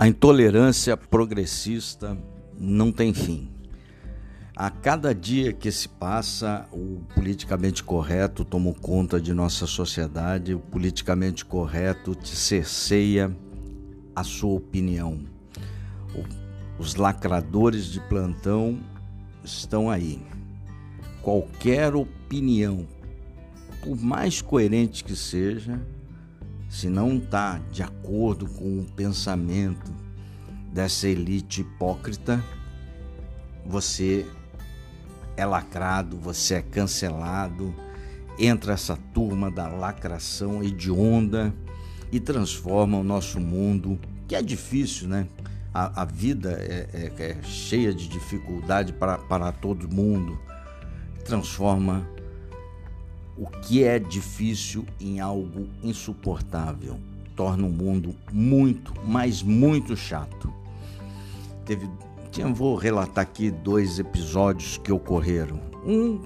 A intolerância progressista não tem fim. A cada dia que se passa, o politicamente correto toma conta de nossa sociedade, o politicamente correto te cerceia a sua opinião. Os lacradores de plantão estão aí. Qualquer opinião, por mais coerente que seja, se não está de acordo com o pensamento dessa elite hipócrita, você é lacrado, você é cancelado, entra essa turma da lacração hedionda e transforma o nosso mundo, que é difícil, né? A, a vida é, é, é cheia de dificuldade para, para todo mundo, transforma o que é difícil em algo insuportável. Torna o mundo muito, mas muito chato. Teve, vou relatar aqui dois episódios que ocorreram. Um,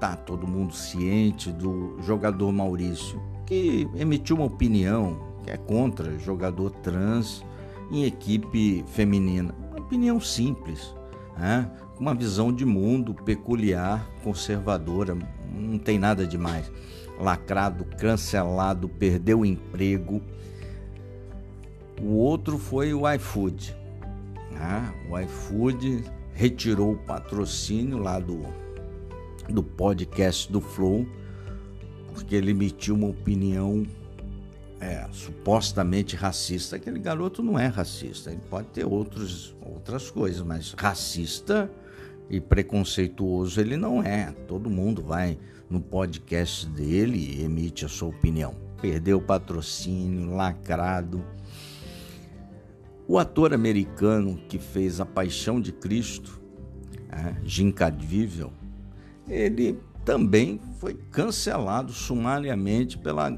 tá todo mundo ciente do jogador Maurício, que emitiu uma opinião que é contra jogador trans em equipe feminina. Uma opinião simples, né? uma visão de mundo peculiar, conservadora, não tem nada demais. Lacrado, cancelado, perdeu o emprego. O outro foi o iFood. Né? O iFood retirou o patrocínio lá do, do podcast do Flow, porque ele emitiu uma opinião é, supostamente racista. Aquele garoto não é racista, ele pode ter outros, outras coisas, mas racista e preconceituoso ele não é. Todo mundo vai no podcast dele e emite a sua opinião. Perdeu o patrocínio, lacrado. O ator americano que fez A Paixão de Cristo, é, Jim Caviezel, ele também foi cancelado sumariamente pela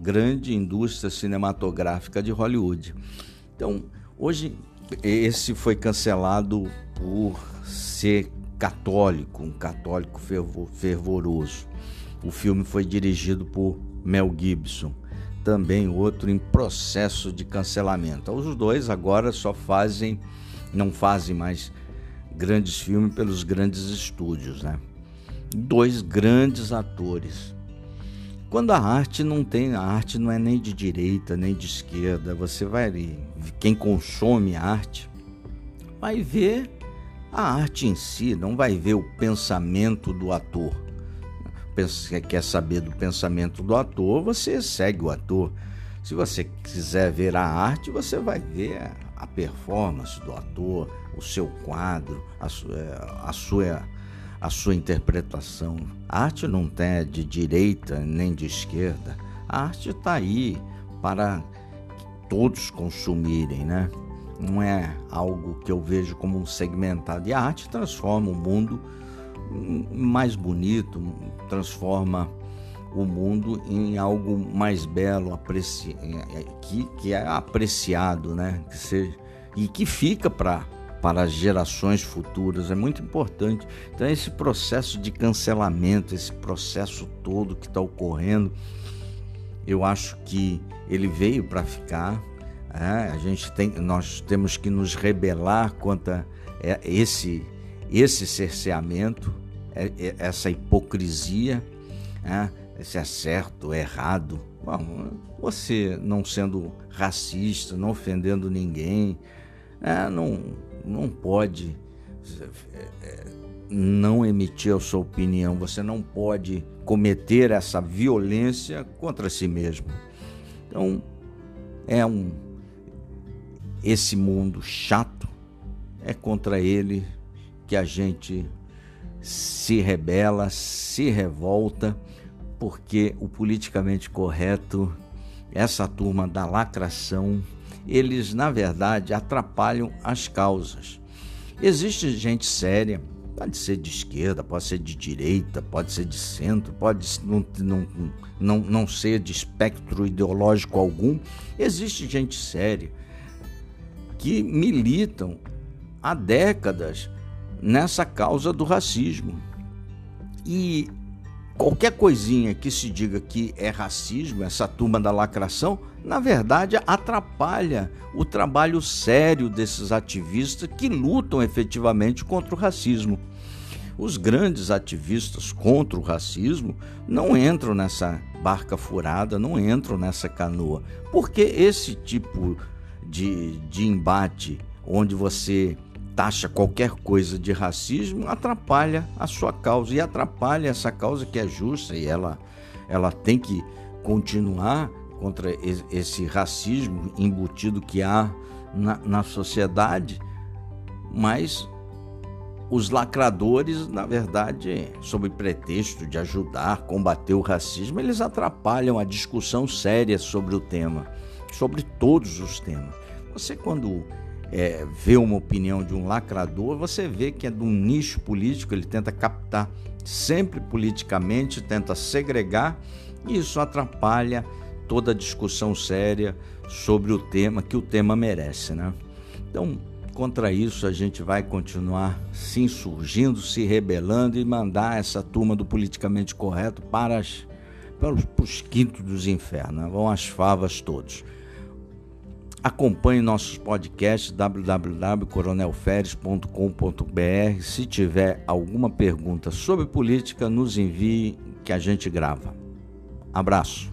grande indústria cinematográfica de Hollywood. Então, hoje esse foi cancelado por ser católico, um católico fervoroso. O filme foi dirigido por Mel Gibson, também outro em processo de cancelamento. Os dois agora só fazem, não fazem mais grandes filmes pelos grandes estúdios, né? Dois grandes atores. Quando a arte não tem, a arte não é nem de direita nem de esquerda, você vai quem consome arte vai ver a arte em si, não vai ver o pensamento do ator. Você quer saber do pensamento do ator, você segue o ator. Se você quiser ver a arte, você vai ver a performance do ator, o seu quadro, a sua, a sua, a sua interpretação. A arte não é de direita nem de esquerda. A arte está aí para todos consumirem, né? Não é algo que eu vejo como um segmentado. E a arte transforma o mundo mais bonito, transforma o mundo em algo mais belo, apreci... É, que, que é apreciado, né? Que seja... E que fica para para as gerações futuras, é muito importante. Então, esse processo de cancelamento, esse processo todo que está ocorrendo, eu acho que ele veio para ficar, é, a gente tem, nós temos que nos rebelar contra é, esse, esse cerceamento, é, é, essa hipocrisia, é, se é certo, errado. Bom, você não sendo racista, não ofendendo ninguém, é, não, não pode não emitir a sua opinião, você não pode cometer essa violência contra si mesmo. Então, é um esse mundo chato, é contra ele que a gente se rebela, se revolta, porque o politicamente correto, essa turma da lacração, eles na verdade atrapalham as causas. Existe gente séria, pode ser de esquerda, pode ser de direita, pode ser de centro, pode não, não, não, não ser de espectro ideológico algum. Existe gente séria que militam há décadas nessa causa do racismo. E qualquer coisinha que se diga que é racismo, essa turma da lacração, na verdade atrapalha o trabalho sério desses ativistas que lutam efetivamente contra o racismo. Os grandes ativistas contra o racismo não entram nessa barca furada, não entram nessa canoa, porque esse tipo de, de embate onde você taxa qualquer coisa de racismo atrapalha a sua causa. E atrapalha essa causa que é justa e ela, ela tem que continuar contra esse racismo embutido que há na, na sociedade, mas os lacradores, na verdade, sob pretexto de ajudar a combater o racismo, eles atrapalham a discussão séria sobre o tema, sobre todos os temas. Você, quando é, vê uma opinião de um lacrador, você vê que é de um nicho político, ele tenta captar sempre politicamente, tenta segregar, e isso atrapalha toda a discussão séria sobre o tema que o tema merece, né? Então, contra isso a gente vai continuar se insurgindo, se rebelando e mandar essa turma do politicamente correto para, as, para os, quintos dos infernos, né? vão as favas todos. Acompanhe nossos podcasts www.coronelferes.com.br. Se tiver alguma pergunta sobre política, nos envie que a gente grava. Abraço.